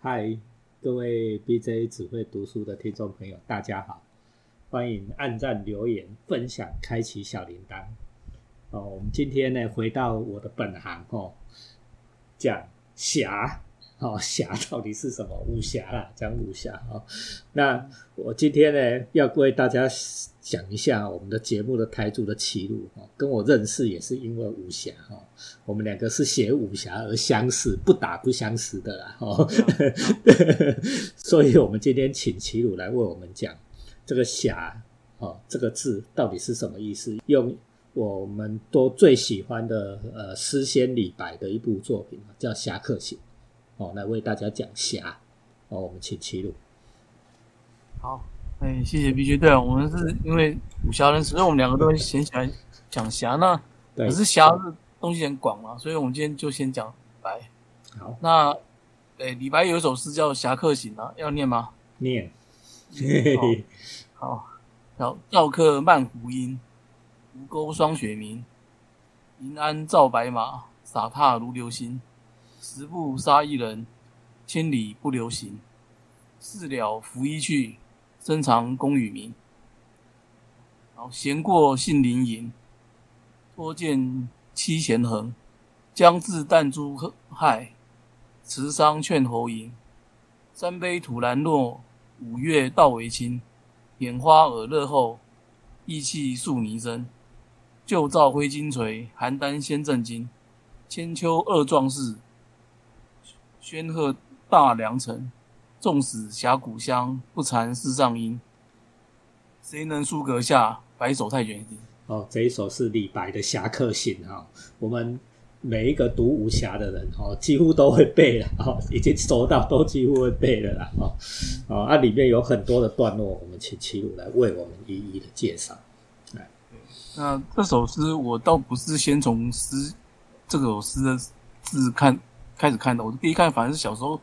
嗨，各位 BJ 只会读书的听众朋友，大家好，欢迎按赞、留言、分享、开启小铃铛。哦，我们今天呢，回到我的本行哦，讲侠。哦，侠 到底是什么？武侠啦，讲武侠哦。那我今天呢，要为大家讲一下我们的节目的台柱的齐路哦，跟我认识也是因为武侠哈。我们两个是写武侠而相识，不打不相识的啦哦。所以，我们今天请齐鲁来为我们讲这个“侠”哦这个字到底是什么意思？用我们都最喜欢的呃诗仙李白的一部作品叫《侠客行》。哦，来为大家讲侠。哦，我们请齐鲁。好，哎，谢谢 B J。对啊，我们是因为武侠人，所以我们两个都很喜欢讲侠。那可是侠是东西很广嘛，所以我们今天就先讲李白。好，那哎，李白有一首诗叫《侠客行》啊，要念吗？念。好，好，赵客漫胡缨，吴钩霜雪明。银鞍照白马，洒踏如流星。十步杀一人，千里不留行。事了拂衣去，深藏功与名。好，闲过杏林隐，多见七弦横。将至弹珠害，持觞劝侯吟。三杯土兰诺，五岳道为清。眼花耳热后，意气素泥生。旧照挥金锤，邯郸先震惊。千秋二壮士。宣赫大良城，纵使峡谷乡，不惭世上音。谁能书阁下，白首太玄心？哦，这一首是李白的《侠客行》哈，我们每一个读武侠的人哦，几乎都会背了哈，已经熟到都几乎会背了啦哈。哦，啊，里面有很多的段落，我们请齐鲁来为我们一一的介绍。来，那这首诗我倒不是先从诗这首诗的字看。开始看的，我第一看反正是小时候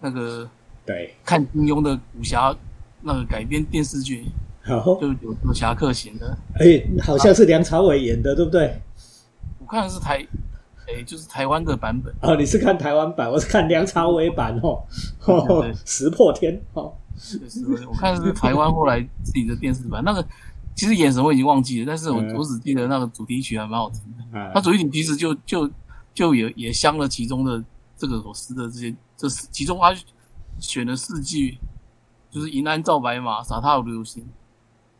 那个对看金庸的武侠那个改编电视剧，就有有侠客型的，哎，好像是梁朝伟演的，对不对？我看的是台，哎，就是台湾的版本。哦，你是看台湾版，我是看梁朝伟版哦。哦，石破天哦，是我看的是台湾后来自己的电视版。那个其实演什么我已经忘记了，但是我我只记得那个主题曲还蛮好听的。它主题曲其实就就。就也也镶了其中的这个首诗的这些，这是其中他选了四句，就是银鞍照白马，洒踏如流星，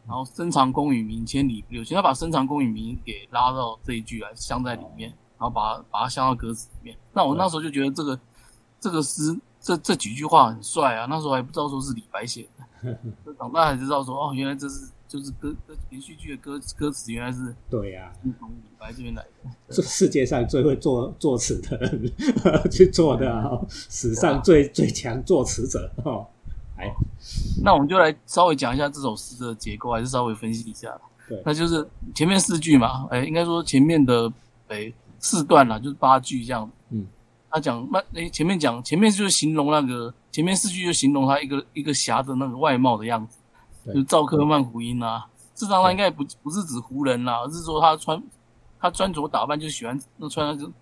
然后深藏功与名，千里不留行。他把深藏功与名给拉到这一句来镶在里面，然后把它把它镶到歌词里面。那我那时候就觉得这个这个诗这这几句话很帅啊，那时候还不知道说是李白写的，长大才知道说哦，原来这是。就是歌歌连续剧的歌歌词原来是对呀，从李白这边来的。这世界上最会作作词的人 去做的，史上最最强作词者哦。哎，那我们就来稍微讲一下这首诗的结构，还是稍微分析一下。对，那就是前面四句嘛，哎，应该说前面的哎四段啦，就是八句这样。嗯，他讲那哎前面讲前面就是形容那个前面四句就形容他一个一个侠的那个外貌的样子。就赵克曼胡音啊，事实上他应该不不是指胡人啦，而是说他穿他穿着打扮就喜欢那穿那个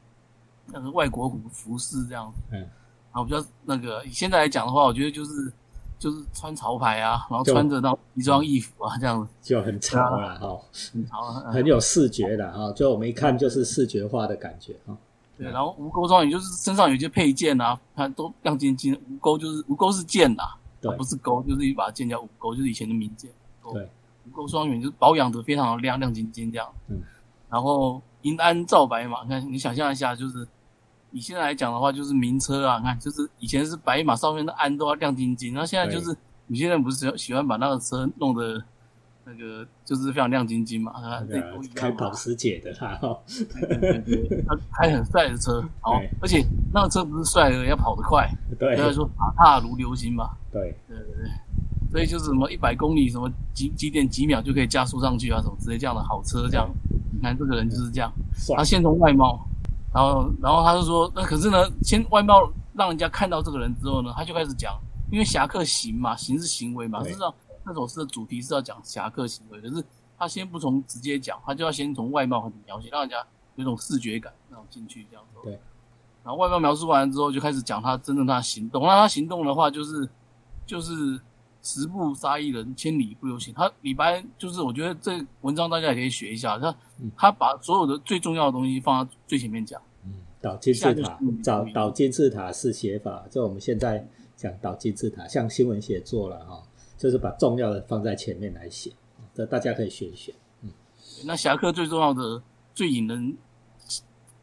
那个外国服服饰这样子，嗯，然后比较那个现在来讲的话，我觉得就是就是穿潮牌啊，然后穿着那一装异服啊这样子，就很潮啊，哈，很潮，很有视觉的哈，就我们一看就是视觉化的感觉哈。对，然后吴钩装也就是身上有些配件啊，它都亮晶晶，吴钩就是吴钩是剑呐。不是钩，就是一把剑叫五钩，就是以前的名剑。对，五钩双圆就是保养的非常的亮亮晶晶这样。嗯，然后银鞍照白马，你看你想象一下，就是你现在来讲的话，就是名车啊，看就是以前是白马上面的鞍都要亮晶晶，那现在就是你现在不是喜喜欢把那个车弄得。那个就是非常亮晶晶嘛，啊，开保时捷的他，他开很帅的车，好，而且那个车不是帅的，要跑得快，对，所以说马踏如流星嘛，对，对对对，所以就是什么一百公里什么几几点几秒就可以加速上去啊，什么之类这样的好车，这样，你看这个人就是这样，他先从外貌，然后然后他就说，那可是呢，先外貌让人家看到这个人之后呢，他就开始讲，因为侠客行嘛，行是行为嘛，事实上。那首诗的主题是要讲侠客行为，可是他先不从直接讲，他就要先从外貌很描写，让人家有种视觉感，那种进去这样子。对。然后外貌描述完之后，就开始讲他真正他的行动。那他行动的话，就是就是十步杀一人，千里不留行。他李白就是我觉得这文章大家也可以学一下，他他把所有的最重要的东西放在最前面讲。嗯，倒金字塔，导导金字塔式写法，就我们现在讲倒金字塔，像新闻写作了哈，就是把重要的放在前面来写，这大家可以学一学。嗯，那侠客最重要的、最引人。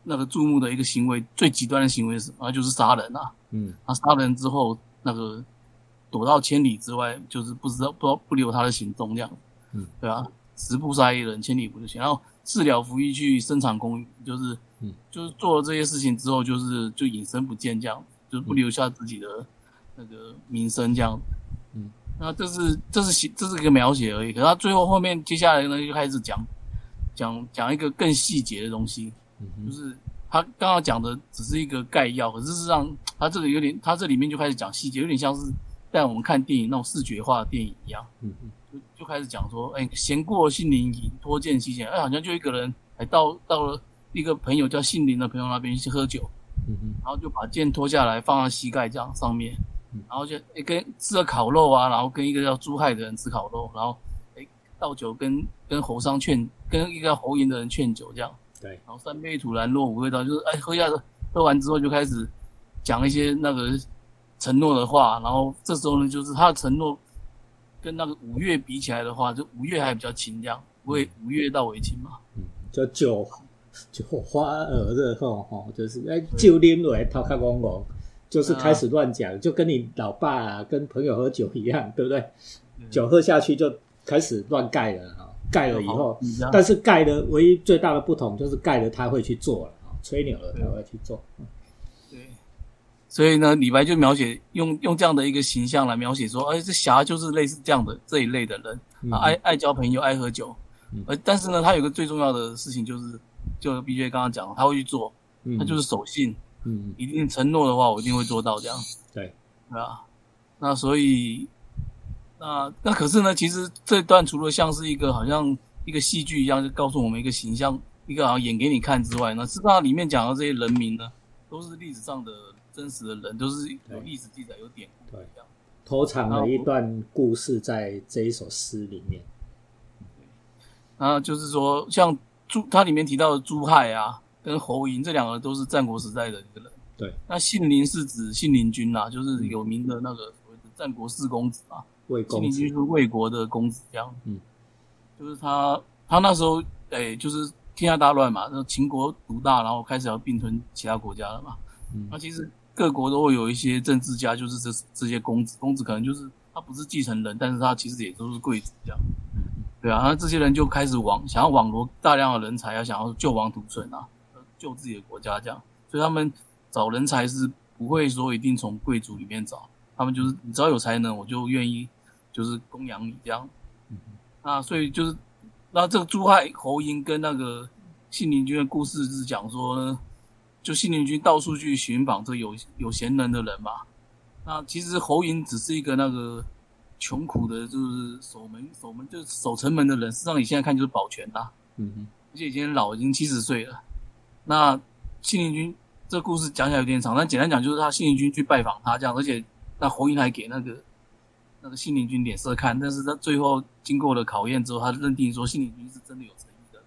那个注目的一个行为，最极端的行为是什么？就是杀人啊！嗯，他杀人之后，那个躲到千里之外，就是不知道不不留他的行踪这样。嗯，对啊，十步杀一人，千里不留行。然后治疗服役去生产公寓，就是，嗯，就是做了这些事情之后，就是就隐身不见这样，就是不留下自己的那个名声这样。嗯，那这是这是写这是一个描写而已。可是他最后后面接下来呢，就开始讲讲讲一个更细节的东西。就是他刚刚讲的只是一个概要，可是事实上他这个有点，他这里面就开始讲细节，有点像是带我们看电影那种视觉化的电影一样。嗯嗯，就就开始讲说，哎，闲过杏林隐，脱剑西前，哎，好像就一个人，还到到了一个朋友叫杏林的朋友那边去喝酒。嗯嗯，然后就把剑脱下来放在膝盖这样上面，然后就诶跟吃了烤肉啊，然后跟一个叫朱亥的人吃烤肉，然后哎倒酒跟跟侯商劝，跟一个叫侯寅的人劝酒这样。对，然后三杯土兰落五味道，就是哎喝下喝完之后就开始讲一些那个承诺的话，然后这时候呢，就是他的承诺跟那个五月比起来的话，就五月还比较轻，这样不会五月到为轻嘛。嗯，叫酒酒花儿热后哈，就是哎就拎来掏开光光，就是开始乱讲，就跟你老爸啊跟朋友喝酒一样，对不对？酒喝下去就开始乱盖了啊。盖了以后，但是盖的唯一最大的不同就是盖了他会去做了啊，吹牛了他会去做。对，所以呢，李白就描写用用这样的一个形象来描写说，哎，这侠就是类似这样的这一类的人啊，爱爱交朋友，爱喝酒。而但是呢，他有个最重要的事情就是，就 B J 刚刚讲，他会去做，他就是守信，嗯，一定承诺的话，我一定会做到这样。对，对啊，那所以。那那可是呢，其实这段除了像是一个好像一个戏剧一样，就告诉我们一个形象，一个好像演给你看之外，那实际上里面讲的这些人名呢，都是历史上的真实的人，都是有历史记载、有典故一样，偷藏了一段故事在这一首诗里面。啊就是说，像朱，它里面提到的朱亥啊，跟侯嬴这两个都是战国时代的一个人。对，那信陵是指信陵君呐，就是有名的那个所谓的战国四公子啊。信陵君是魏国的公子，这样，嗯，就是他，他那时候，哎，就是天下大乱嘛，那秦国独大，然后开始要并吞其他国家了嘛，嗯，那其实各国都会有一些政治家，就是这这些公子，公子可能就是他不是继承人，但是他其实也都是贵族，这样，对啊，那这些人就开始网想要网罗大量的人才，要想要救亡图存啊，救自己的国家这样，所以他们找人才是不会说一定从贵族里面找，他们就是你只要有才能，我就愿意。就是供养你这样，那所以就是，那这个朱亥侯嬴跟那个信陵君的故事是讲说呢，就信陵君到处去寻访这有有贤能的人嘛。那其实侯嬴只是一个那个穷苦的，就是守门守门就是守城门的人。实际上你现在看就是保全的，嗯哼，而且已经老，已经七十岁了。那信陵君这故事讲起来有点长，但简单讲就是他信陵君去拜访他这样，而且那侯英还给那个。那个信陵君脸色看，但是他最后经过了考验之后，他认定说信陵君是真的有诚意的，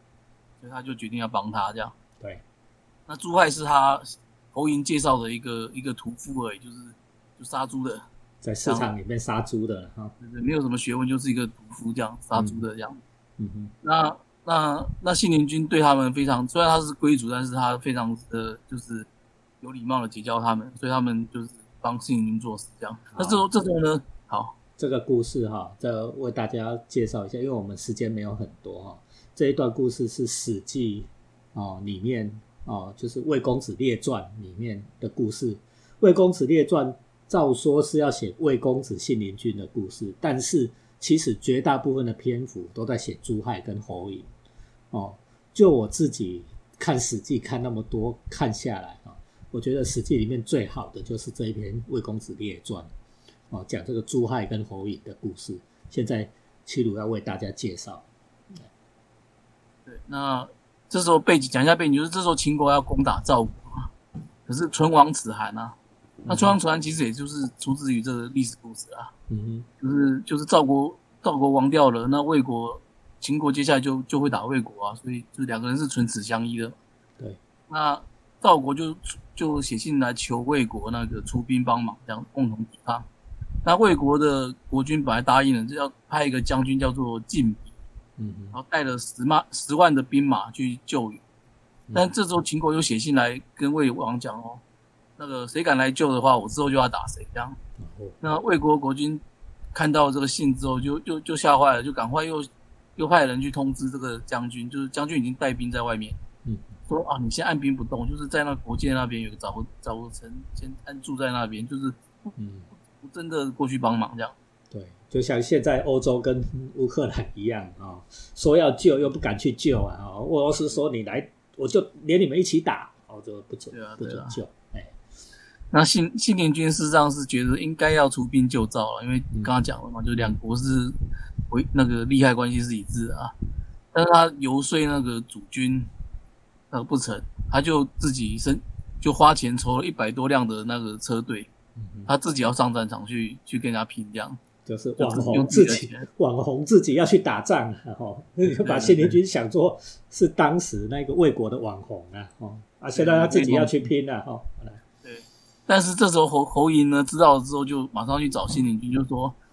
所以他就决定要帮他这样。对，那朱亥是他侯英介绍的一个一个屠夫而已，就是就杀猪的，在市场里面杀猪的哈，没有什么学问，就是一个屠夫这样杀猪的这样。嗯哼，那那那信陵君对他们非常，虽然他是贵族，但是他非常的就是有礼貌的结交他们，所以他们就是帮信陵君做事这样。那这这种呢，好。这个故事哈，这为大家介绍一下，因为我们时间没有很多哈。这一段故事是《史记》哦里面哦，就是《魏公子列传》里面的故事。《魏公子列传》照说是要写魏公子信陵君的故事，但是其实绝大部分的篇幅都在写朱亥跟侯嬴哦。就我自己看《史记》看那么多看下来啊，我觉得《史记》里面最好的就是这一篇《魏公子列传》。哦，讲这个朱亥跟侯嬴的故事，现在齐鲁要为大家介绍。对，那这时候背景讲一下背景，就是这时候秦国要攻打赵国可是唇亡齿寒啊。那唇亡齿寒其实也就是出自于这个历史故事啊，嗯就是就是赵国赵国亡掉了，那魏国秦国接下来就就会打魏国啊，所以就两个人是唇齿相依的。对，那赵国就就写信来求魏国那个出兵帮忙，这样共同抵抗。那魏国的国君本来答应了，就要派一个将军叫做晋比，嗯然后带了十万十万的兵马去救援。但这时候秦国又写信来跟魏王讲哦，那个谁敢来救的话，我之后就要打谁。这样，那魏国国君看到这个信之后就，就就吓坏了，就赶快又又派人去通知这个将军，就是将军已经带兵在外面，嗯说啊，你先按兵不动，就是在那国界那边有个沼沼城，先安住在那边，就是嗯。不真的过去帮忙这样。对，就像现在欧洲跟乌克兰一样啊、说要救又不敢去救啊！哦，俄罗斯说你来，我就连你们一起打，哦，就不准、对啊不准救。哎，那信信陵君事实上是觉得应该要出兵救赵了，因为刚刚讲了嘛，就两国是为那个利害关系是一致的啊。但是他游说那个主君那个不成，他就自己身就花钱筹了一百多辆的那个车队，嗯他自己要上战场去去跟人家拼，这样就是网红用自己自己网红自己要去打仗啊，哦，就把信陵君想做是当时那个魏国的网红啊，哦啊，现在他自己要去拼了，哦，好来对。但是这时候侯侯嬴呢知道了之后，就马上去找信陵君，就说：“嗯，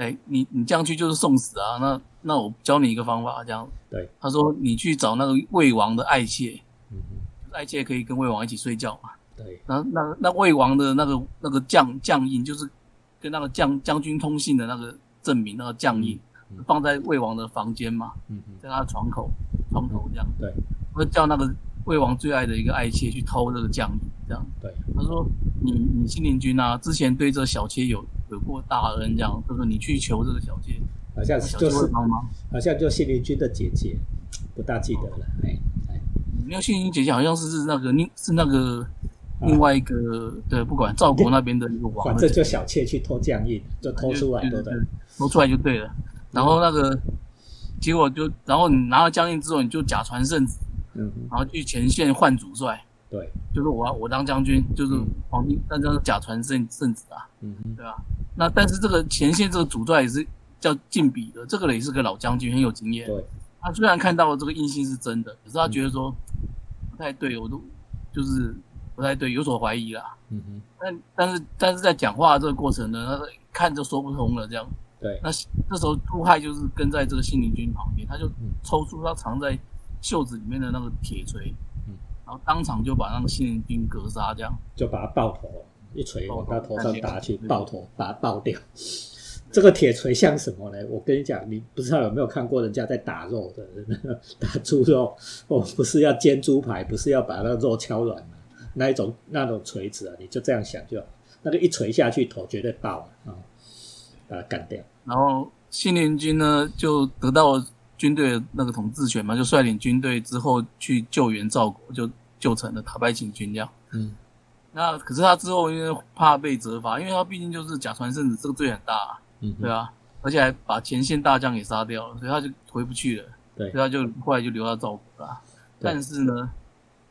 哎，你你这样去就是送死啊！那那我教你一个方法，这样。”对，他说：“你去找那个魏王的爱妾，爱妾可以跟魏王一起睡觉嘛。对，然后那那魏王的那个那个将将印，就是跟那个将将军通信的那个证明，那个将印、放在魏王的房间嘛，嗯嗯，在他的床口床头这样。对会叫那个魏王最爱的一个爱妾去偷这个将印，这样。对，他说：“你你信陵君啊，之前对这小妾有有过大恩，这样，他说你去求这个小妾，好像小妾就是会帮忙。好像就信陵君的姐姐，不大记得了，哎哎，没有信陵君姐姐好像是是那个另是那个啊另外一个对，不管赵国那边的一个王反正就小妾去偷酱印，就偷出来，对不对？偷出来就对了。然后那个结果就，然后你拿了将印之后，你就假传圣旨，嗯，然后去前线换主帅，对，就是我要我当将军，就是嗯皇帝，但这是假传圣圣旨啊。嗯，对吧？那但是这个前线这个主帅也是叫晋鄙的，这个人也是个老将军，很有经验。对，他虽然看到了这个印信是真的，可是他觉得说不太对，我都就是不太对，有所怀疑啦。嗯哼，但但是但是在讲话这个过程呢，他看就说不通了，这样。对，那这时候杜亥就是跟在这个信陵君旁边，他就嗯抽出他藏在袖子里面的那个铁锤，嗯然后当场就把那个信陵君格杀，这样。就把他爆头，一锤往他头上打去，爆头把他爆掉。这个铁锤像什么呢？我跟你讲，你不知道有没有看过人家在打肉的，打猪肉，哦，不是要煎猪排，不是要把那个肉敲软嘛，那一种那种锤子啊，你就这样想就好，那个一锤下去，头绝对爆啊、哦，把它干掉。然后信陵君呢就得到了军队的那个统治权嘛，就率领军队之后去救援赵国，就救成了打败秦军这样。嗯，那可是他之后因为怕被责罚，因为他毕竟就是假传圣旨，这个罪很大、啊，嗯，对啊，而且还把前线大将给杀掉了，所以他就回不去了，对。所以他就后来就留到赵国了。但是呢，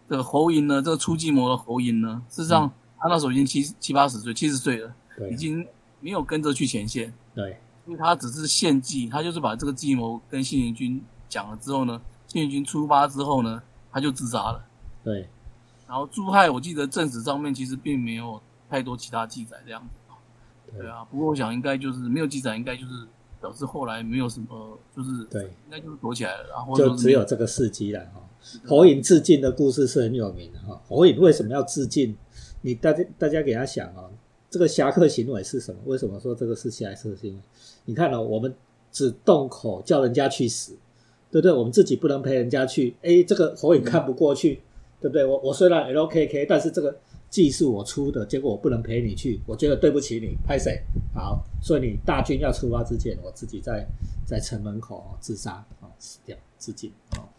这个侯嬴呢，这个出计谋的侯嬴呢，事实上他那时候已经七七八十岁，七十岁了，对。已经没有跟着去前线。对，因为他只是献计，他就是把这个计谋跟信陵君讲了之后呢，信陵君出发之后呢，他就自杀了。对，然后朱亥，我记得正史上面其实并没有太多其他记载这样子。对对啊，不过我想应该就是没有记载，应该就是表示后来没有什么，就是对，应该就是躲起来了，然后就只有这个事迹了哈。火影自尽的故事是很有名的哈。火影为什么要自尽？你大家大家给他想啊，这个侠客行为是什么？为什么说这个是侠客行为？你看哦，我们只动口叫人家去死，对不对？我们自己不能陪人家去。哎，这个火影看不过去，对不对？我我虽然 LKK，但是这个计是我出的，结果我不能陪你去，我觉得对不起你，拍谁？好，所以你大军要出发之前，我自己在在城门口哦自杀哦，死掉自尽啊哦。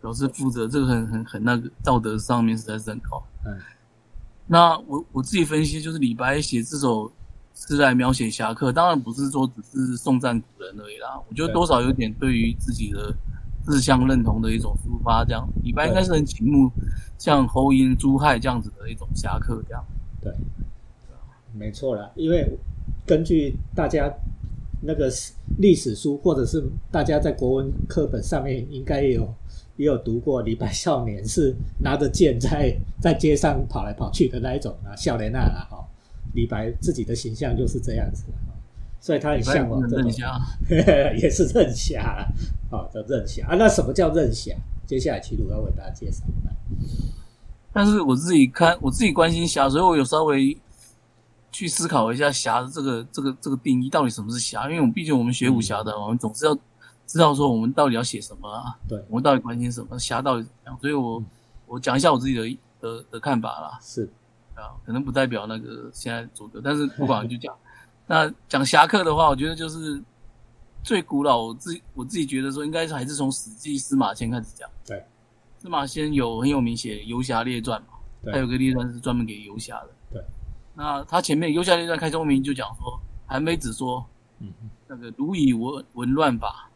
表示负责，这个很很很那个道德上面实在是很高。嗯，那我我自己分析，就是李白写这首诗来描写侠客，当然不是说只是颂赞古人而已啦。我觉得多少有点对于自己的志向认同的一种抒发。这样，李白应该是很倾慕像侯寅、朱亥这样子的一种侠客。这样，对，没错啦。因为根据大家那个历史书，或者是大家在国文课本上面应该也有也有读过，李白少年是拿着剑在在街上跑来跑去的那一种啊，笑脸啊哈。李白自己的形象就是这样子。所以他很向往任 侠，也是任侠啊，叫任侠啊。那什么叫任侠？接下来齐鲁要为大家介绍。但是我自己看，我自己关心侠，所以我有稍微去思考一下侠的这个这个这个定义，到底什么是侠？因为我们毕竟我们学武侠的，我们总是要知道说我们到底要写什么啊？对，我们到底关心什么？侠到底怎样？所以我我讲一下我自己的的的看法啦。是啊，可能不代表那个现在主流，但是不管就讲。那讲侠客的话，我觉得就是最古老，我自我自己觉得说，应该是还是从《史记·司马迁》开始讲。对，司马迁有很有名写《游侠列传》嘛，他有个列传是专门给游侠的。对，那他前面《游侠列传》开宗明就讲说，韩非子说，嗯，那个儒以文文乱法，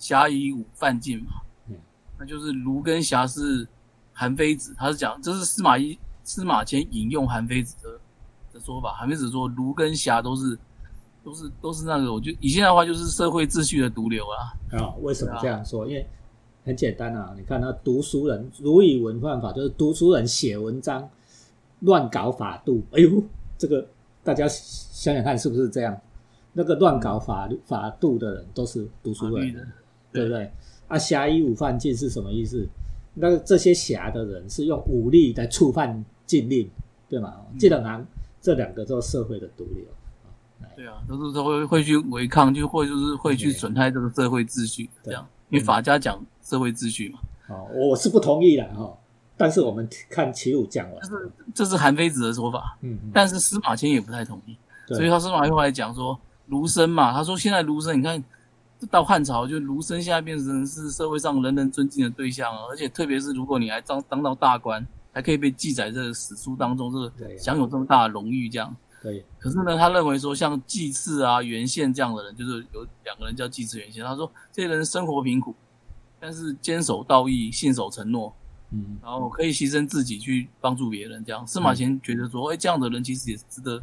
侠以武犯禁嘛。嗯，那就是儒跟侠是韩非子，他是讲这是司马懿司马迁引用韩非子的的说法，韩非子说儒跟侠都是。都是都是那个，我觉得以现在的话就是社会秩序的毒瘤啊！啊，为什么这样说？因为很简单啊，你看那读书人儒以文犯法，就是读书人写文章乱搞法度。哎呦，这个大家想想看是不是这样？那个乱搞法律法度的人都是读书人，对不对？啊，侠以武犯禁是什么意思？那这些侠的人是用武力来触犯禁令，对吗？这两行这两个都是社会的毒瘤。对啊，都是都会会去违抗，就或就是会去损害这个社会秩序，这样。因为法家讲社会秩序嘛。哦，我是不同意的哈。但是我们看齐鲁讲完，这是这是韩非子的说法。嗯。但是司马迁也不太同意，所以他司马迁后来讲说，儒生嘛，他说现在儒生，你看到汉朝，就儒生现在变成是社会上人人尊敬的对象，而且特别是如果你还当当到大官，还可以被记载在史书当中，这个享有这么大的荣誉，这样。对，可是呢，他认为说像祭祀啊、元宪这样的人，就是有两个人叫祭祀元宪。他说这些人生活贫苦，但是坚守道义、信守承诺，嗯，然后可以牺牲自己去帮助别人。这样，司马迁觉得说，哎，这样的人其实也值得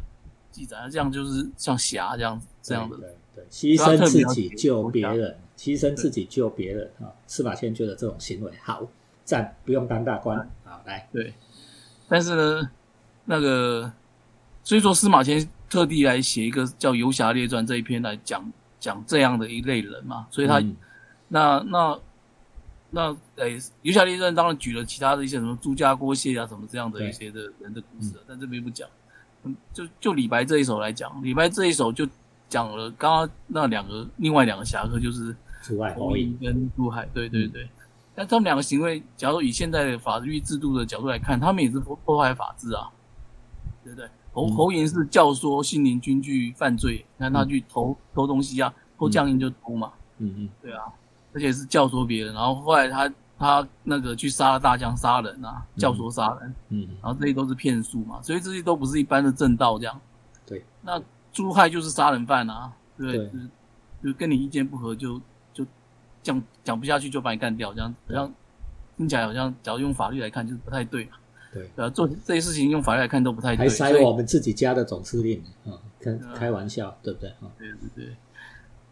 记载。这样就是像侠这样子这样的，对对，牺牲自己救别人，牺牲自己救别人啊。司马迁觉得这种行为好赞，不用当大官。好，来，对，但是呢，那个。所以说，司马迁特地来写一个叫《游侠列传》这一篇来讲讲这样的一类人嘛。所以他那那那诶，《游侠列传》当然举了其他的一些什么朱家郭谢啊什么这样的一些的人的故事，但这边不讲。嗯，就就李白这一首来讲，李白这一首就讲了刚刚那两个另外两个侠客，就是侯乙跟陆海。对对对，但他们两个行为，假如以现在的法律制度的角度来看，他们也是破破坏法治啊，对不对？侯侯寅是教唆信陵君去犯罪，看他去偷偷东西啊，偷将印就偷嘛。嗯嗯，对啊，而且是教唆别人，然后后来他他那个去杀了大将，杀人啊，教唆杀人。嗯，然后这些都是骗术嘛，所以这些都不是一般的正道这样。对，那朱亥就是杀人犯啊，对，就跟你意见不合就就讲讲不下去就把你干掉，这样好像听起来好像，假如用法律来看就是不太对嘛。对，呃，做这些事情用法律来看都不太对，还塞我们自己家的总司令啊，开开玩笑，对不对啊？对对对。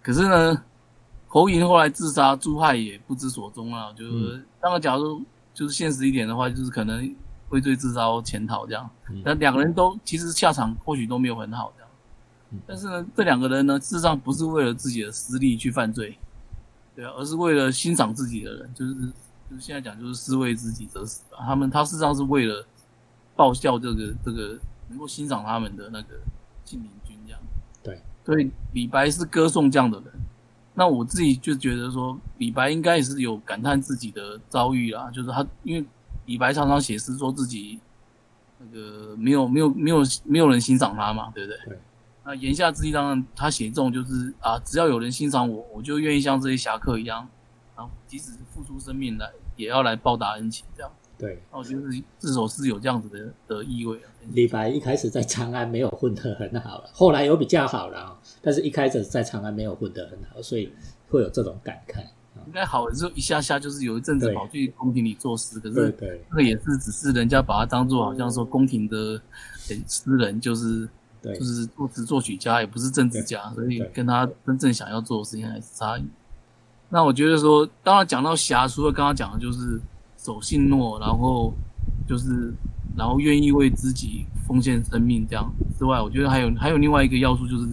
可是呢，侯莹后来自杀，朱亥也不知所踪啊。就是当然，假如就是现实一点的话，就是可能畏罪自杀、潜逃这样。那两个人都其实下场或许都没有很好这样。但是呢，这两个人呢，事实上不是为了自己的私利去犯罪，对啊，而是为了欣赏自己的人，就是。就是现在讲，就是士为知己者死吧。他们他事实上是为了报效这个这个能够欣赏他们的那个信陵君这样。对，所以李白是歌颂这样的人。那我自己就觉得说，李白应该也是有感叹自己的遭遇啦。就是他因为李白常常写诗说自己那个没有没有没有没有人欣赏他嘛，对不对？对。那言下之意当然他写这种就是啊，只要有人欣赏我，我就愿意像这些侠客一样。然后，即使是付出生命来，也要来报答恩情，这样。对，那我觉得这首诗有这样子的的意味。李白一开始在长安没有混得很好了，后来有比较好了啊。但是一开始在长安没有混得很好，所以会有这种感慨啊。应该好，就一下下就是有一阵子跑去宫廷里做事，可是那个也是只是人家把他当做好像说宫廷的诶诗人，就是对就是作词作曲家，也不是政治家，所以跟他真正想要做的事情还是差异。那我觉得说，当然讲到侠，除了刚刚讲的就是守信诺，然后就是然后愿意为自己奉献生命这样之外，我觉得还有还有另外一个要素就是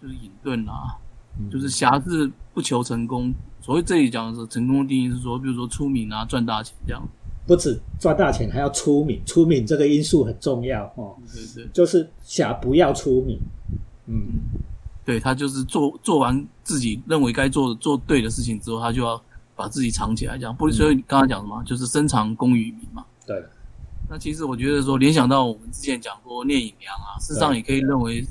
就是隐遁啊，嗯就是侠是不求成功。所谓这里讲的是成功的定义是说，比如说出名啊、赚大钱这样。不止赚大钱，还要出名，出名这个因素很重要哦。对对就是侠不要出名，嗯，对，他就是做做完自己认为该做的做对的事情之后，他就要把自己藏起来，这样。不是所以刚才讲什么，就是深藏功与名嘛。对，那其实我觉得说，联想到我们之前讲过聂隐娘啊，事实上也可以认为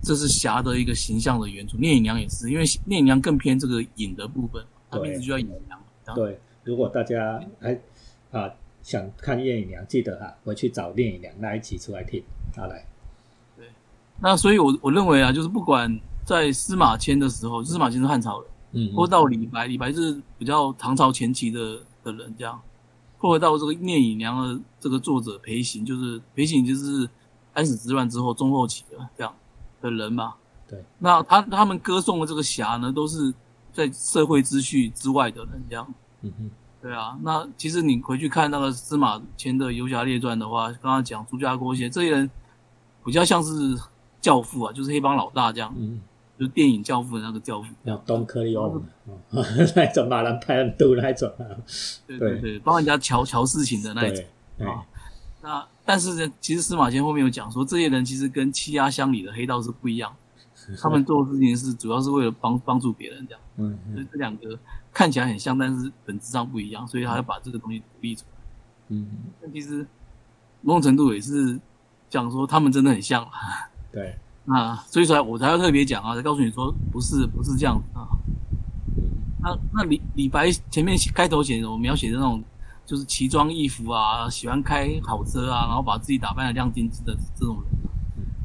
这是侠的一个形象的原主。聂隐娘也是，因为聂隐娘更偏这个隐的部分，她名字就叫隐娘。对。如果大家还啊想看聂隐娘，记得啊回去找聂隐娘那一起出来听。好来，对那所以我，我认为啊，就是不管在司马迁的时候，司马迁是汉朝人。嗯或到李白，李白是比较唐朝前期的的人，这样，或者到这个聂隐娘的这个作者裴行，就是裴行就是安史之乱之后中后期的这样的人嘛。对，那他他们歌颂的这个侠呢，都是在社会秩序之外的人，这样。嗯哼，对啊，那其实你回去看那个司马迁的《游侠列传》的话，刚刚讲朱家郭些这些人，比较像是教父啊，就是黑帮老大这样，嗯，就是电影教父的那个教父。要东科利欧哦，那种马兰派恩度那种啊，对对对对，帮人家瞧瞧事情的那一种啊。那但是呢，其实司马迁后面有讲说，这些人其实跟欺压乡里的黑道是不一样，他们做的事情是主要是为了帮帮助别人这样，嗯所以嗯这两个看起来很像，但是本质上不一样，所以他要把这个东西独立出来。嗯，但其实某种程度也是讲说他们真的很像啊。对，那 所以说我才要特别讲啊，才告诉你说不是不是这样啊。嗯那那李李白前面开头写的，我描写的那种，就是奇装异服啊，喜欢开好车啊，然后把自己打扮的亮晶晶的这种人啊，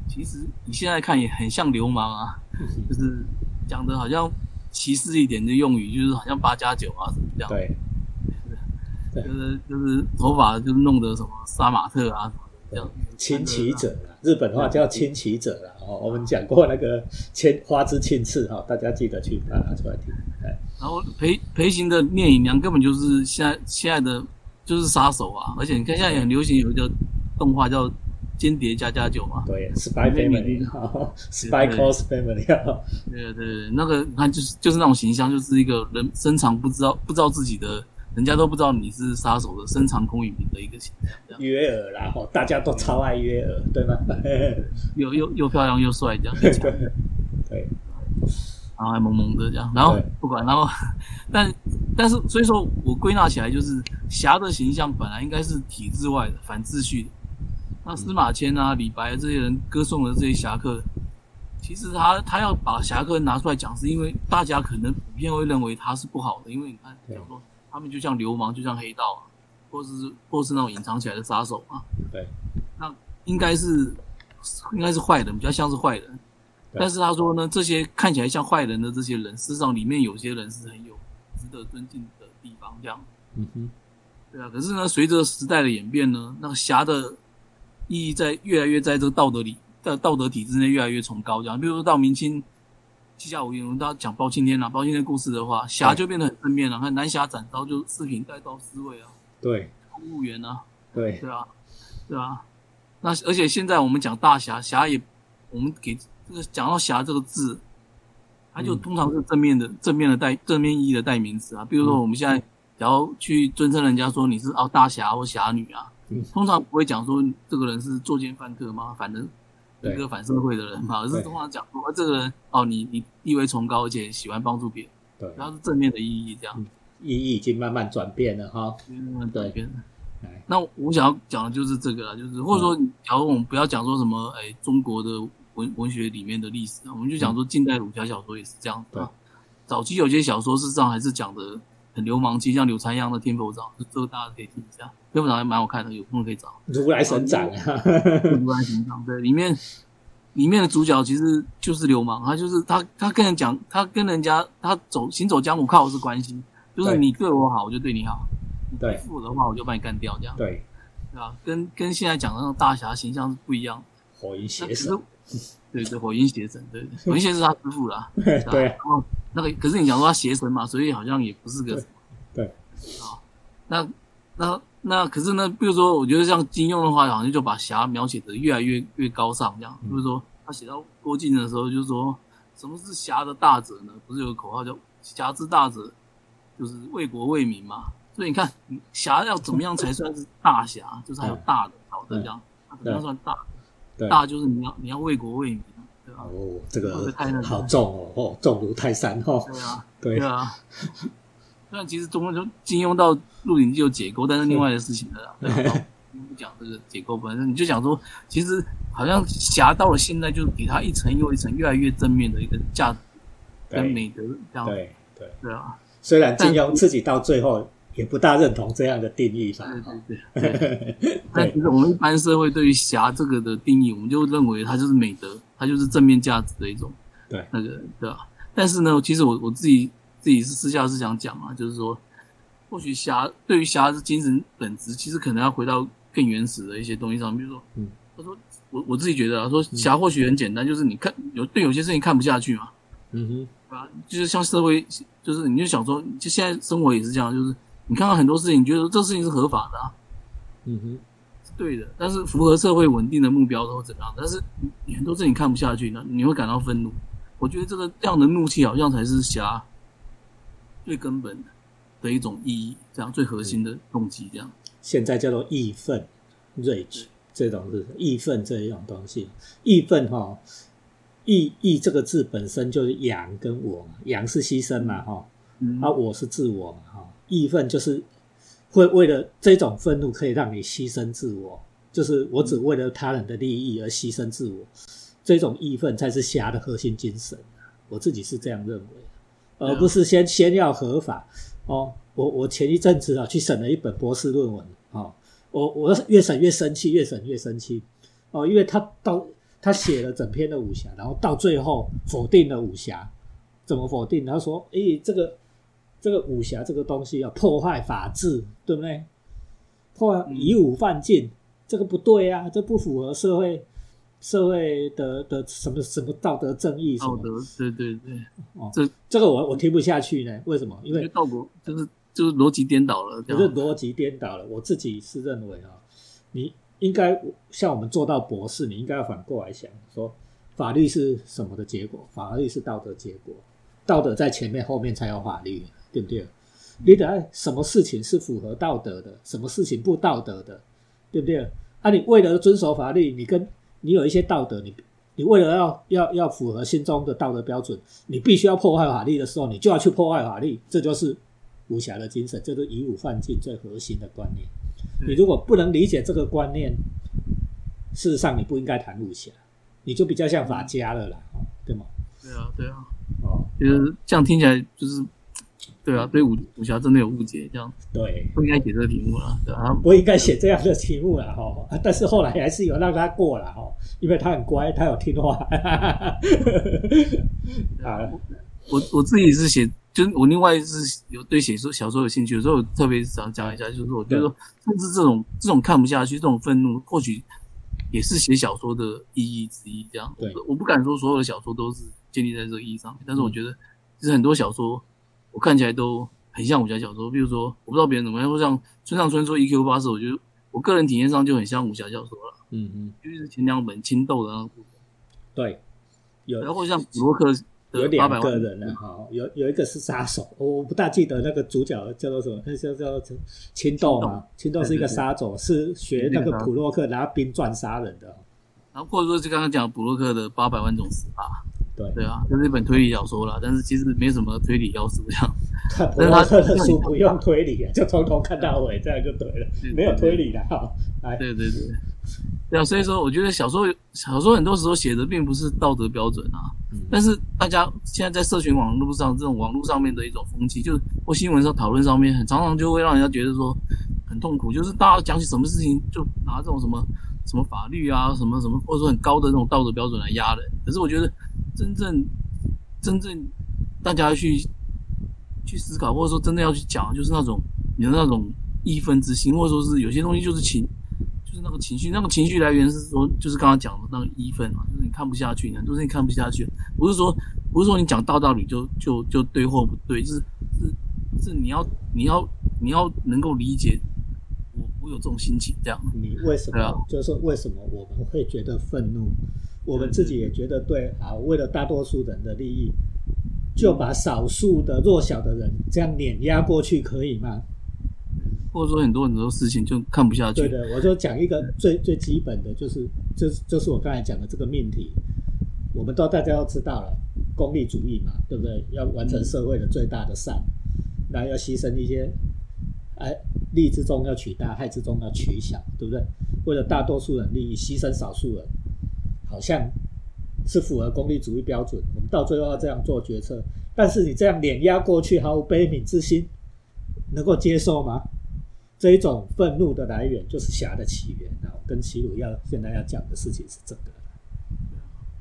其实你现在看也很像流氓啊，就是讲的好像歧视一点的用语，就是好像八加九啊什么这样，对，就是就是头发就是弄得什么杀马特啊什么的这样，亲骑者啦，日本话叫亲骑者啦。哦，我们讲过那个千花之庆次哈，大家记得去把它出来听。哎，然后裴裴行的聂隐娘根本就是现在现在的就是杀手啊，而且你看现在也很流行有一个动画叫《间谍加加酒》嘛，对，Spy Family 哈，Spy Calls Family 哈，对对对，那个你看就是就是那种形象，就是一个人深藏不知道不知道自己的，人家都不知道你是杀手的深藏功与名的一个形象，约尔啦，哈，大家都超爱约尔，对吗？又又又漂亮又帅这样，对 对，然后还萌萌的这样，然后不管，然后 但但是所以说我归纳起来就是侠的形象本来应该是体制外的反秩序的，那司马迁啊、李白这些人歌颂的这些侠客，其实他他要把侠客拿出来讲，是因为大家可能普遍会认为他是不好的，因为你看对讲说他们就像流氓，就像黑道啊，或是或是那种隐藏起来的杀手啊，对，那应该是应该是坏人，比较像是坏人。但是他说呢，这些看起来像坏人的这些人，事实上里面有些人是很有值得尊敬的地方，这样嗯哼，对啊。可是呢，随着时代的演变呢，那个侠的意义在越来越在这个道德里的道德体制内越来越崇高，这样。比如说到明清七下五义，我们大家讲包青天啊，包青天故事的话，侠就变得很正面了。看南侠斩刀就四品带刀侍卫啊，对公务员啊，对对啊，对啊。那而且现在我们讲大侠，侠也我们给这个讲到侠这个字，它就嗯通常是正面的、正面的代正面意义的代名词啊。比如说我们现在然后去尊称人家说你是哦大侠或侠女啊，嗯通常不会讲说这个人是作奸犯科嘛，反正一个反社会的人嘛，而是通常讲说、呃这个人哦你你地位崇高，而且喜欢帮助别人，对，然后是正面的意义这样。意义已经慢慢转变了哈。慢慢转变。了，那我想要讲的就是这个了，就是或者说，假如我们不要讲说什么，哎，中国的文文学里面的历史啊，我们就讲说近代武侠小说也是这样子啊。早期有些小说事实上还是讲的很流氓气，像柳残阳的《天佛掌》，这个大家可以听一下，《天佛掌》还蛮好看的，有空可以找。如来神掌啊，如来神掌，对，里面里面的主角其实就是流氓，他就是他他跟人讲，他跟人家他走行走江湖靠的是关系，就是你对我好，我就对你好；你对负我的话，我就把你干掉，这样对，对吧？跟跟现在讲的那种大侠形象是不一样的。火云邪神，对对，火云邪神，对对，火云邪神是他师傅啦，对然后那个，可是你讲说他邪神嘛，所以好像也不是个对对啊。那那那，可是呢，比如说，我觉得像金庸的话，好像就把侠描写的越来越越高尚，这样。比如说他写到郭靖的时候，就说什么是侠的大者呢？不是有个口号叫“侠之大者，就是为国为民”嘛？所以你看，侠要怎么样才算是大侠？就是还有大的、小的这样，那怎么样算大？对，大就是你要你要为国为民，对吧？哦，这个太好重哦，哦，重如泰山哦，对啊，对对啊。虽然其实中就金庸到《鹿鼎记》有解构，但是另外的事情了 不讲这个解构，反正你就讲说，其实好像侠到了现在，就给他一层又一层越来越正面的一个价值跟对美德，这样对对。对啊，虽然金庸自己到最后也不大认同这样的定义法，对对 对。对。但其实我们一般社会对于侠这个的定义，我们就认为它就是美德，它就是正面价值的一种，对。那个对吧？但是呢，其实我我自己自己是私下是想讲啊，就是说，或许侠对于侠是精神本质，其实可能要回到更原始的一些东西上，比如说，嗯，他说我我自己觉得啊，说侠或许很简单，就是你看有对有些事情看不下去嘛，嗯哼，啊？就是像社会，就是你就想说，就现在生活也是这样，就是你看到很多事情，你觉得这事情是合法的啊，嗯哼，是对的，但是符合社会稳定的目标都怎么样？但是你你很多事情看不下去呢，你会感到愤怒。我觉得这个这样的怒气好像才是侠最根本的一种意义，这样最核心的动机，这样。现在叫做义愤 rage 这种是义愤这一种东西，义愤哈，义义这个字本身就是阳跟我嘛，阳是牺牲嘛哈，嗯啊我是自我嘛哈，义愤就是会为了这种愤怒可以让你牺牲自我，就是我只为了他人的利益而牺牲自我，这种义愤才是侠的核心精神。我自己是这样认为，而不是先先要合法哦。我我前一阵子啊去审了一本博士论文哦，我我越审越生气，越审越生气哦，因为他到他写了整篇的武侠，然后到最后否定了武侠，怎么否定？他说：“诶，这个这个武侠这个东西要，破坏法治，对不对？破坏以武犯禁，这个不对啊，这不符合社会社会的的什么什么道德正义什么道德，对对对，哦，这这个我我听不下去呢，为什么？因为道德就是就是逻辑颠倒了，这我是样。逻辑颠倒了。我自己是认为啊，你应该像我们做到博士，你应该要反过来想，说法律是什么的结果？法律是道德结果，道德在前面，后面才有法律，对不对？你得按什么事情是符合道德的，什么事情不道德的，对不对？啊，你为了遵守法律，你跟你有一些道德，你你为了要要要符合心中的道德标准，你必须要破坏法律的时候，你就要去破坏法律，这就是武侠的精神，这是以武犯禁最核心的观念。你如果不能理解这个观念，事实上你不应该谈武侠，你就比较像法家了啦，哦对吗？对啊，对啊，哦，就是这样听起来就是，对啊，对武武侠真的有误解，这样对，不应该写这个题目了，对啊，不应该写这样的题目了哈、啊但是后来还是有让他过了哈、因为他很乖，他有听话。啊，我我自己是写，就是我另外是有对写作小说有兴趣，有时候我特别想讲一下，就是说我觉得说，甚至这种这种看不下去，这种愤怒，或许也是写小说的意义之一。这样，对。我我不敢说所有的小说都是建立在这个意义上面，但是我觉得其实很多小说我看起来都很像武侠小说，比如说我不知道别人怎么样，或像村上春树 EQ 八十，我觉得我个人体验上就很像武侠小说了，嗯嗯，就是前两本青豆的那个部分，对，有然后像普洛克有的八百万两个人了哈，有有一个是杀手，我不大记得那个主角叫做什么，那叫叫叫青豆嘛，青豆是一个杀手，是学那个普洛克拿冰钻杀人的，然后或者说就刚刚讲布洛克的八百万种死法，对，对啊，这是一本推理小说啦，但是其实没什么推理要素这样。看普洛克的书不用推理啊，就从头看到尾，这样就对了，对没有推理的哈。来，对对对，对啊，所以说我觉得小说小说很多时候写的并不是道德标准啊，嗯但是大家现在在社群网络上这种网络上面的一种风气，就是或新闻上讨论上面，很常常就会让人家觉得说很痛苦，就是大家讲起什么事情就拿这种什么什么法律啊，什么什么，或者说很高的那种道德标准来压人。可是我觉得真正真正大家去去思考，或者说真的要去讲，就是那种你的那种义愤之心，或者说是有些东西就是情，就是那个情绪，那个情绪来源是说，就是刚刚讲的那个义愤嘛，就是你看不下去，很多事情看不下去，不是说不是说你讲大道理就就就对或不对，就是是是你要你要你要能够理解我我有这种心情这样。你为什么？就是说为什么我们会觉得愤怒？我们自己也觉得对啊，为了大多数人的利益，就把少数的弱小的人这样碾压过去，可以吗？或者说很多很多事情就看不下去。对的，我就讲一个最最基本的，就是就是就是我刚才讲的这个命题，我们都大家都知道了，功利主义嘛，对不对？要完成社会的最大的善，那要牺牲一些，哎，利之中要取大，害之中要取小，对不对？为了大多数人利益，牺牲少数人，好像是符合功利主义标准。我们到最后要这样做决策，但是你这样碾压过去，毫无悲悯之心，能够接受吗？这一种愤怒的来源就是侠的起源啊！我跟齐鲁要现在要讲的事情是这个，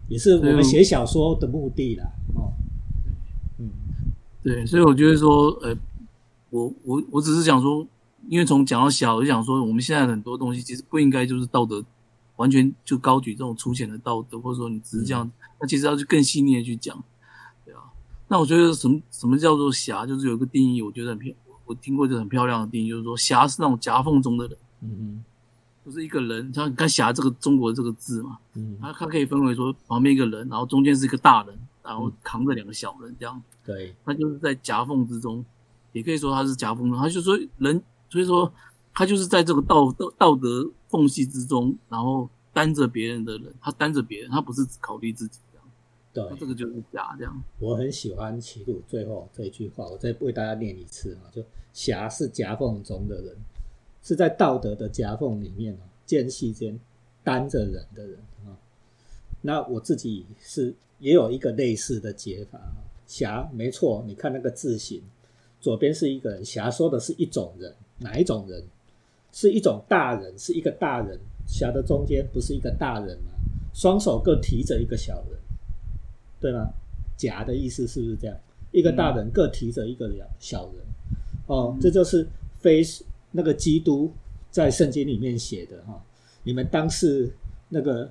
也是我们写小说的目的啦。哦，嗯，对，所以我觉得说，呃，我我我只是想说，因为从讲到小，我就想说，我们现在很多东西其实不应该就是道德完全就高举这种粗浅的道德，或者说你只是这样，那其实要去更细腻的去讲，对啊。那我觉得什么什么叫做侠，就是有一个定义，我觉得很漂，我听过一个很漂亮的定义，就是说侠是那种夹缝中的人，嗯嗯就是一个人，像你看侠这个中国这个字嘛，嗯。嗯，它它可以分为说旁边一个人，然后中间是一个大人，然后扛着两个小人这样。对，他就是在夹缝之中，也可以说他是夹缝中，他就说人，所以说他就是在这个道道道德缝隙之中，然后担着别人的人，他担着别人，他不是只考虑自己这样，对这，个就是假这样。我很喜欢齐鲁最后这一句话，我再为大家念一次啊，就侠是夹缝中的人，是在道德的夹缝里面啊，间隙间担着人的人啊。那我自己是也有一个类似的解法啊，侠没错，你看那个字形，左边是一个人，侠说的是一种人，哪一种人？是一种大人，是一个大人，侠的中间不是一个大人吗？双手各提着一个小人，对吗？甲的意思是不是这样？一个大人各提着一个小小人，哦，这就是非那个基督在圣经里面写的哈、你们当是那个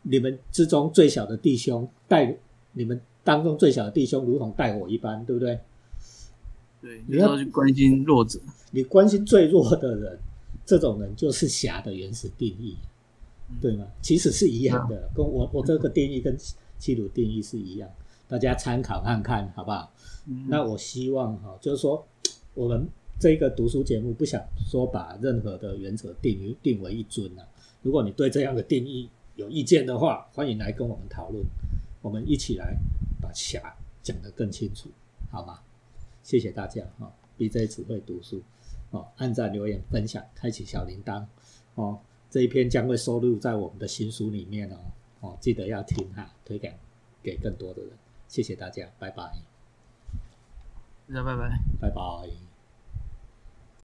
你们之中最小的弟兄，带你们当中最小的弟兄如同带我一般，对不对？对，你要去关心弱者。你关心最弱的人，这种人就是侠的原始定义，对吗？其实是一样的，跟我我这个定义跟七鲁定义是一样，大家参考看看，好不好？嗯那我希望哈，就是说我们这个读书节目不想说把任何的原则定于定为一尊啊。如果你对这样的定义有意见的话，欢迎来跟我们讨论，我们一起来把侠讲得更清楚，好吗？谢谢大家哈，BJ 只会读书哦，按赞、留言、分享、开启小铃铛哦。这一篇将会收录在我们的新书里面哦哦，记得要听哈，推荐给更多的人。谢谢大家，拜拜，大家拜拜。拜拜。